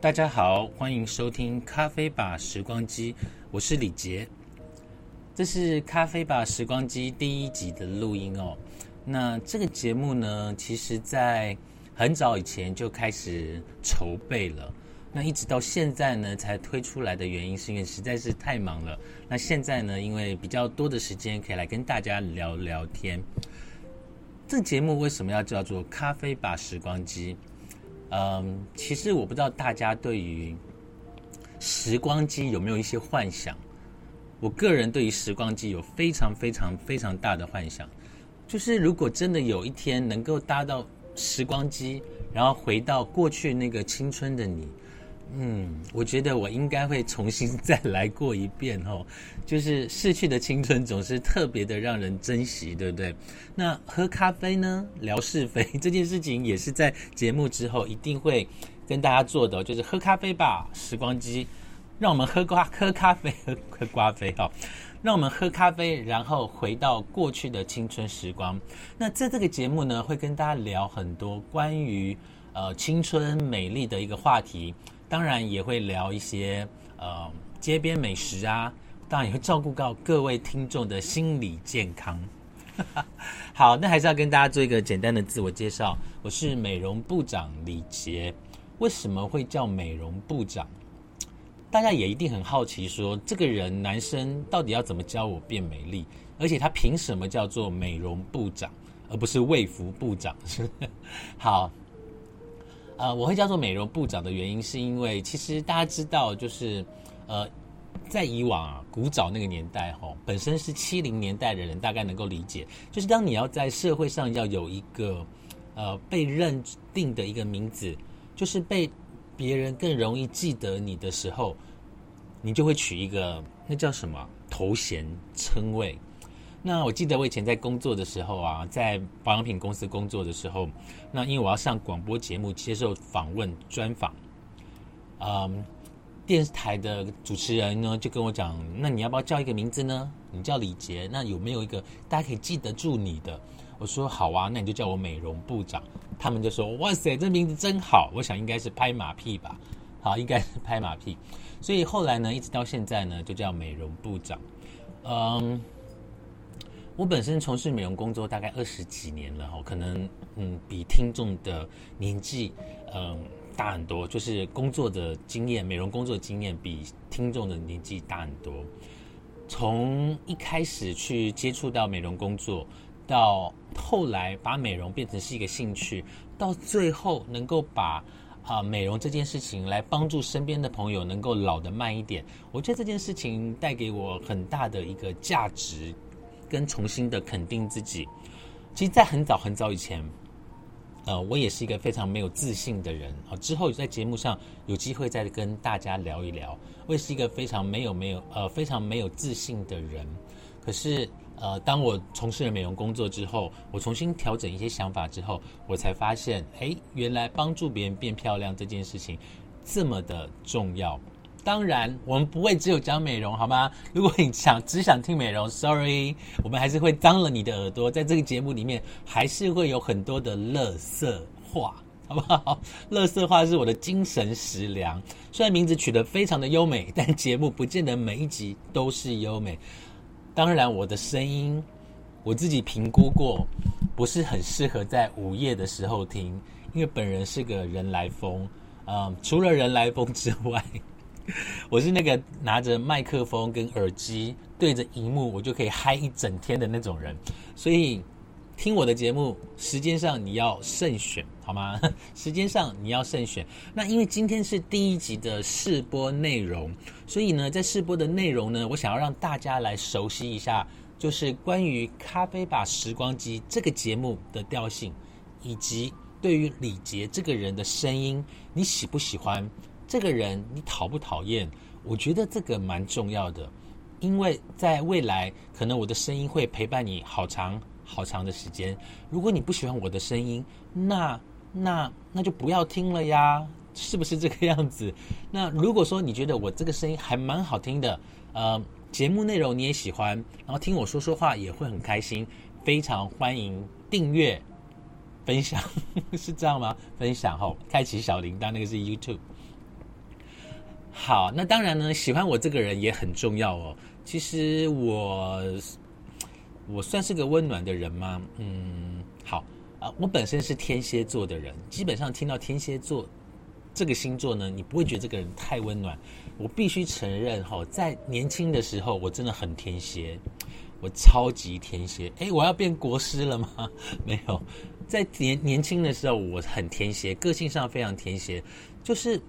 大家好，欢迎收听《咖啡吧时光机》，我是李杰。这是《咖啡吧时光机》第一集的录音哦。那这个节目呢，其实在很早以前就开始筹备了。那一直到现在呢，才推出来的原因，是因为实在是太忙了。那现在呢，因为比较多的时间，可以来跟大家聊聊天。这节目为什么要叫做《咖啡吧时光机》？嗯，其实我不知道大家对于时光机有没有一些幻想。我个人对于时光机有非常非常非常大的幻想，就是如果真的有一天能够搭到时光机，然后回到过去那个青春的你。嗯，我觉得我应该会重新再来过一遍哦。就是逝去的青春总是特别的让人珍惜，对不对？那喝咖啡呢，聊是非这件事情也是在节目之后一定会跟大家做的，就是喝咖啡吧，时光机，让我们喝瓜喝咖啡喝喝瓜啡哈，让我们喝咖啡，然后回到过去的青春时光。那在这个节目呢，会跟大家聊很多关于呃青春美丽的一个话题。当然也会聊一些呃街边美食啊，当然也会照顾到各位听众的心理健康。好，那还是要跟大家做一个简单的自我介绍，我是美容部长李杰。为什么会叫美容部长？大家也一定很好奇，说这个人男生到底要怎么教我变美丽？而且他凭什么叫做美容部长，而不是卫服部长？是 好。呃，我会叫做美容部长的原因，是因为其实大家知道，就是呃，在以往啊，古早那个年代哈，本身是七零年代的人，大概能够理解，就是当你要在社会上要有一个呃被认定的一个名字，就是被别人更容易记得你的时候，你就会取一个那叫什么头衔称谓。那我记得我以前在工作的时候啊，在保养品公司工作的时候，那因为我要上广播节目接受访问专访，嗯，电视台的主持人呢就跟我讲，那你要不要叫一个名字呢？你叫李杰，那有没有一个大家可以记得住你的？我说好啊，那你就叫我美容部长。他们就说哇塞，这名字真好，我想应该是拍马屁吧，好，应该是拍马屁。所以后来呢，一直到现在呢，就叫美容部长，嗯。我本身从事美容工作大概二十几年了哈，可能嗯比听众的年纪嗯大很多，就是工作的经验，美容工作经验比听众的年纪大很多。从一开始去接触到美容工作，到后来把美容变成是一个兴趣，到最后能够把啊美容这件事情来帮助身边的朋友能够老得慢一点，我觉得这件事情带给我很大的一个价值。跟重新的肯定自己，其实，在很早很早以前，呃，我也是一个非常没有自信的人啊。之后在节目上有机会再跟大家聊一聊，我也是一个非常没有没有呃非常没有自信的人。可是，呃，当我从事了美容工作之后，我重新调整一些想法之后，我才发现，哎，原来帮助别人变漂亮这件事情这么的重要。当然，我们不会只有讲美容，好吗？如果你想只想听美容，sorry，我们还是会脏了你的耳朵。在这个节目里面，还是会有很多的乐色话，好不好？乐色话是我的精神食粮。虽然名字取得非常的优美，但节目不见得每一集都是优美。当然，我的声音我自己评估过，不是很适合在午夜的时候听，因为本人是个人来疯。嗯，除了人来疯之外。我是那个拿着麦克风跟耳机对着荧幕，我就可以嗨一整天的那种人。所以听我的节目，时间上你要慎选，好吗？时间上你要慎选。那因为今天是第一集的试播内容，所以呢，在试播的内容呢，我想要让大家来熟悉一下，就是关于《咖啡吧时光机》这个节目的调性，以及对于李杰这个人的声音，你喜不喜欢？这个人你讨不讨厌？我觉得这个蛮重要的，因为在未来可能我的声音会陪伴你好长好长的时间。如果你不喜欢我的声音，那那那就不要听了呀，是不是这个样子？那如果说你觉得我这个声音还蛮好听的，呃，节目内容你也喜欢，然后听我说说话也会很开心，非常欢迎订阅、分享，是这样吗？分享后开启小铃铛，那个是 YouTube。好，那当然呢，喜欢我这个人也很重要哦。其实我我算是个温暖的人吗？嗯，好啊，我本身是天蝎座的人，基本上听到天蝎座这个星座呢，你不会觉得这个人太温暖。我必须承认哈，在年轻的时候，我真的很天蝎，我超级天蝎。哎，我要变国师了吗？没有，在年年轻的时候，我很天蝎，个性上非常天蝎。就是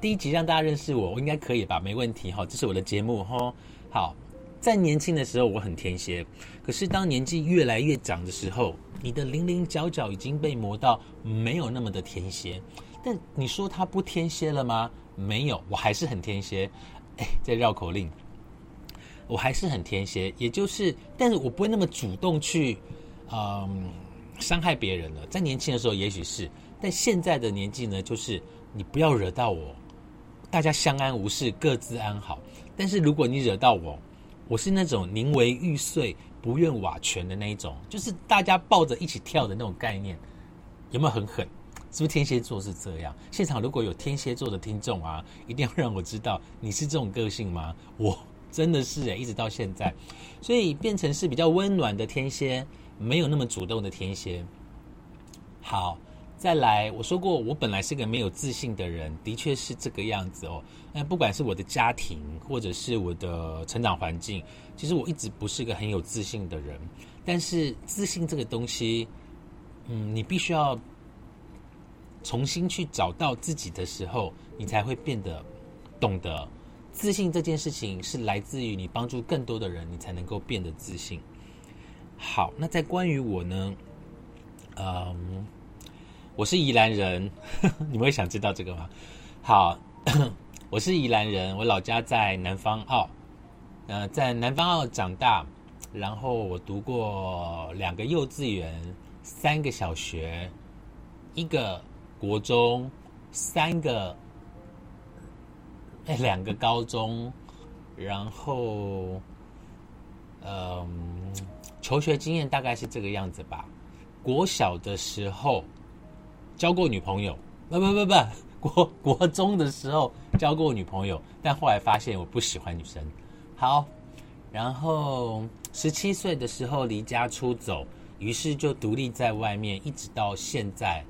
第一集让大家认识我，我应该可以吧？没问题哈，这是我的节目哈。好，在年轻的时候我很天蝎，可是当年纪越来越长的时候，你的零零角角已经被磨到没有那么的天蝎。但你说他不天蝎了吗？没有，我还是很天蝎。哎，在绕口令，我还是很天蝎，也就是，但是我不会那么主动去，嗯，伤害别人了。在年轻的时候也许是，但现在的年纪呢，就是你不要惹到我，大家相安无事，各自安好。但是如果你惹到我，我是那种宁为玉碎不愿瓦全的那一种，就是大家抱着一起跳的那种概念，有没有很狠？是不是天蝎座是这样？现场如果有天蝎座的听众啊，一定要让我知道你是这种个性吗？我真的是哎，一直到现在，所以变成是比较温暖的天蝎，没有那么主动的天蝎。好，再来，我说过我本来是个没有自信的人，的确是这个样子哦。那不管是我的家庭，或者是我的成长环境，其实我一直不是个很有自信的人。但是自信这个东西，嗯，你必须要。重新去找到自己的时候，你才会变得懂得自信。这件事情是来自于你帮助更多的人，你才能够变得自信。好，那在关于我呢？嗯，我是宜兰人，你们会想知道这个吗？好，我是宜兰人，我老家在南方澳，呃，在南方澳长大，然后我读过两个幼稚园，三个小学，一个。国中三个，哎，两个高中，然后，嗯，求学经验大概是这个样子吧。国小的时候交过女朋友，不不不不，国国中的时候交过女朋友，但后来发现我不喜欢女生。好，然后十七岁的时候离家出走，于是就独立在外面，一直到现在。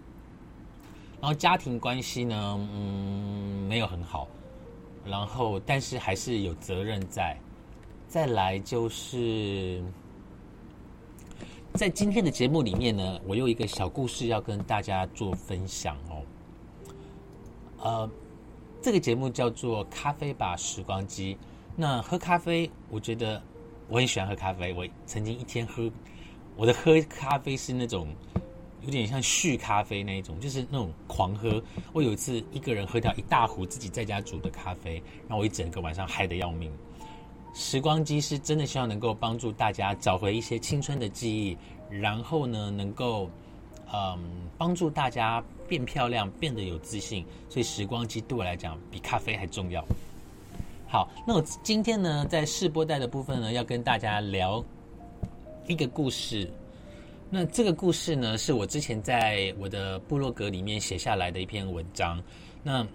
然后家庭关系呢，嗯，没有很好，然后但是还是有责任在。再来就是，在今天的节目里面呢，我有一个小故事要跟大家做分享哦。呃，这个节目叫做《咖啡吧时光机》。那喝咖啡，我觉得我很喜欢喝咖啡。我曾经一天喝，我的喝咖啡是那种。有点像续咖啡那一种，就是那种狂喝。我有一次一个人喝掉一大壶自己在家煮的咖啡，让我一整个晚上嗨得要命。时光机是真的希望能够帮助大家找回一些青春的记忆，然后呢，能够嗯帮助大家变漂亮，变得有自信。所以时光机对我来讲比咖啡还重要。好，那我今天呢，在试播带的部分呢，要跟大家聊一个故事。那这个故事呢，是我之前在我的部落格里面写下来的一篇文章。那，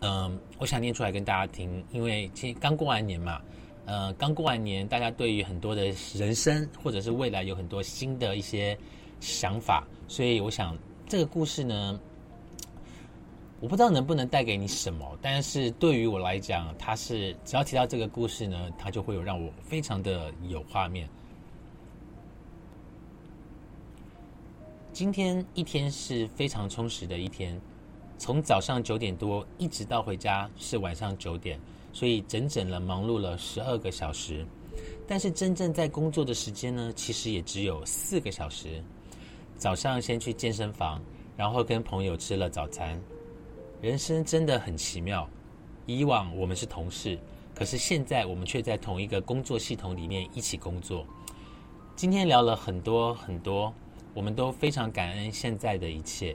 嗯，我想念出来跟大家听，因为其实刚过完年嘛，呃，刚过完年，大家对于很多的人生或者是未来有很多新的一些想法，所以我想这个故事呢，我不知道能不能带给你什么，但是对于我来讲，它是只要提到这个故事呢，它就会有让我非常的有画面。今天一天是非常充实的一天，从早上九点多一直到回家是晚上九点，所以整整了忙碌了十二个小时。但是真正在工作的时间呢，其实也只有四个小时。早上先去健身房，然后跟朋友吃了早餐。人生真的很奇妙，以往我们是同事，可是现在我们却在同一个工作系统里面一起工作。今天聊了很多很多。我们都非常感恩现在的一切。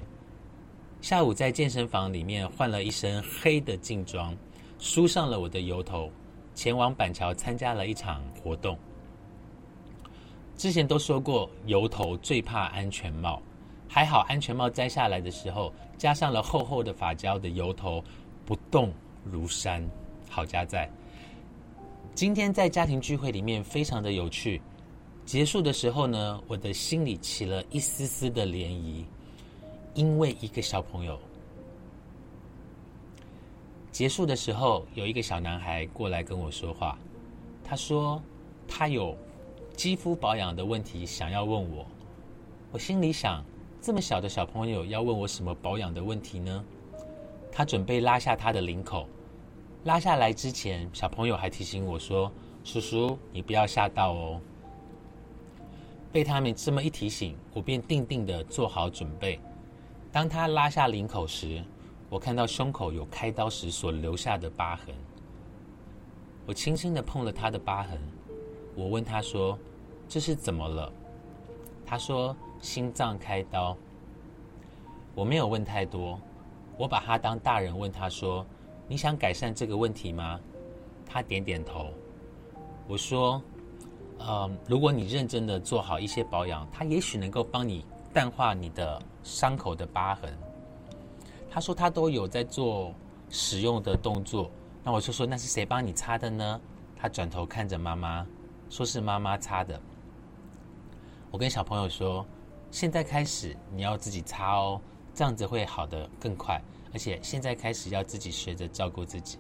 下午在健身房里面换了一身黑的劲装，梳上了我的油头，前往板桥参加了一场活动。之前都说过油头最怕安全帽，还好安全帽摘下来的时候，加上了厚厚的发胶的油头不动如山。好家在，今天在家庭聚会里面非常的有趣。结束的时候呢，我的心里起了一丝丝的涟漪，因为一个小朋友。结束的时候，有一个小男孩过来跟我说话，他说他有肌肤保养的问题想要问我。我心里想，这么小的小朋友要问我什么保养的问题呢？他准备拉下他的领口，拉下来之前，小朋友还提醒我说：“叔叔，你不要吓到哦。”被他们这么一提醒，我便定定的做好准备。当他拉下领口时，我看到胸口有开刀时所留下的疤痕。我轻轻的碰了他的疤痕，我问他说：“这是怎么了？”他说：“心脏开刀。”我没有问太多，我把他当大人问他说：“你想改善这个问题吗？”他点点头。我说。嗯，如果你认真的做好一些保养，它也许能够帮你淡化你的伤口的疤痕。他说他都有在做使用的动作，那我就说那是谁帮你擦的呢？他转头看着妈妈，说是妈妈擦的。我跟小朋友说，现在开始你要自己擦哦，这样子会好的更快，而且现在开始要自己学着照顾自己。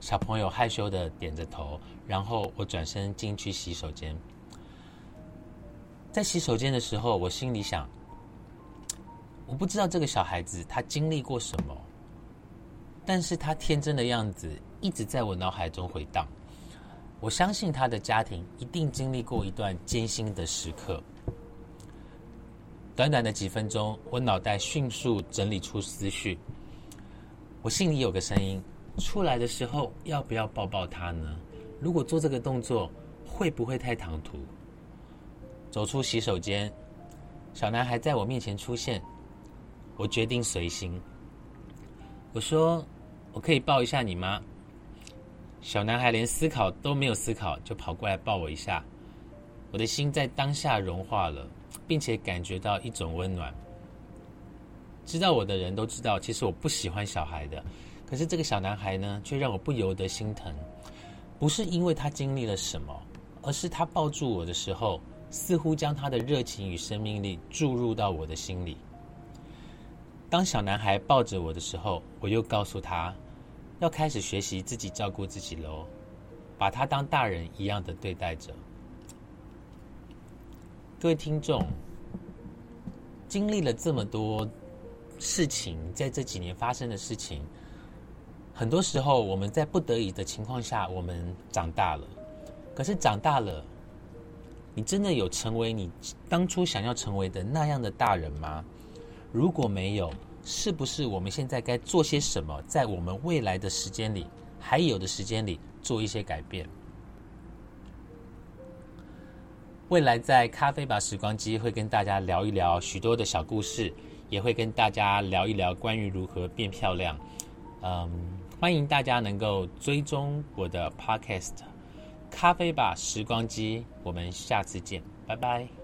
小朋友害羞的点着头，然后我转身进去洗手间。在洗手间的时候，我心里想：我不知道这个小孩子他经历过什么，但是他天真的样子一直在我脑海中回荡。我相信他的家庭一定经历过一段艰辛的时刻。短短的几分钟，我脑袋迅速整理出思绪，我心里有个声音。出来的时候要不要抱抱他呢？如果做这个动作会不会太唐突？走出洗手间，小男孩在我面前出现，我决定随心。我说：“我可以抱一下你吗？”小男孩连思考都没有思考，就跑过来抱我一下。我的心在当下融化了，并且感觉到一种温暖。知道我的人都知道，其实我不喜欢小孩的。可是这个小男孩呢，却让我不由得心疼，不是因为他经历了什么，而是他抱住我的时候，似乎将他的热情与生命力注入到我的心里。当小男孩抱着我的时候，我又告诉他，要开始学习自己照顾自己喽，把他当大人一样的对待着。各位听众，经历了这么多事情，在这几年发生的事情。很多时候，我们在不得已的情况下，我们长大了。可是长大了，你真的有成为你当初想要成为的那样的大人吗？如果没有，是不是我们现在该做些什么，在我们未来的时间里，还有的时间里做一些改变？未来在咖啡吧时光机会跟大家聊一聊许多的小故事，也会跟大家聊一聊关于如何变漂亮。嗯。欢迎大家能够追踪我的 Podcast《咖啡吧时光机》，我们下次见，拜拜。